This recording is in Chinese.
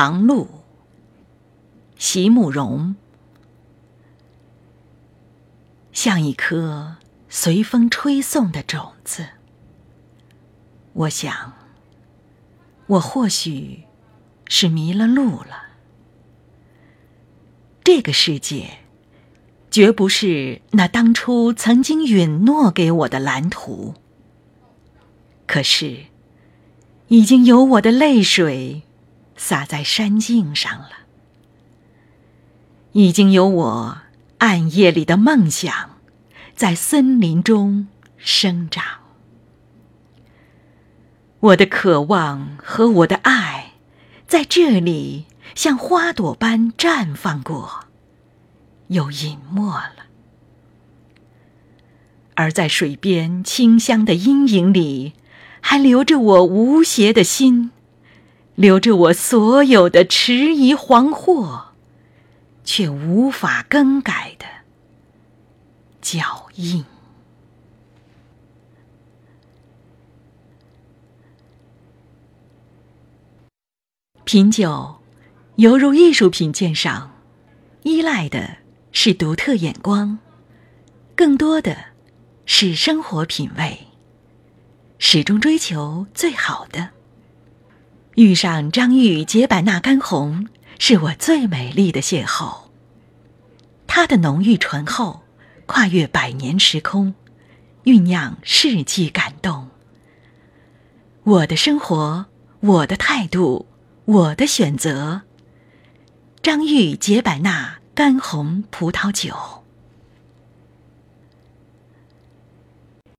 长路，席慕容，像一颗随风吹送的种子。我想，我或许是迷了路了。这个世界，绝不是那当初曾经允诺给我的蓝图。可是，已经有我的泪水洒在山径上了，已经有我暗夜里的梦想在森林中生长。我的渴望和我的爱，在这里像花朵般绽放过，又隐没了；而在水边清香的阴影里。还留着我无邪的心，留着我所有的迟疑惶惑，却无法更改的脚印。品酒，犹如艺术品鉴赏，依赖的是独特眼光，更多的是生活品味。始终追求最好的。遇上张玉洁版纳干红，是我最美丽的邂逅。它的浓郁醇厚，跨越百年时空，酝酿世纪感动。我的生活，我的态度，我的选择。张玉洁版纳干红葡萄酒。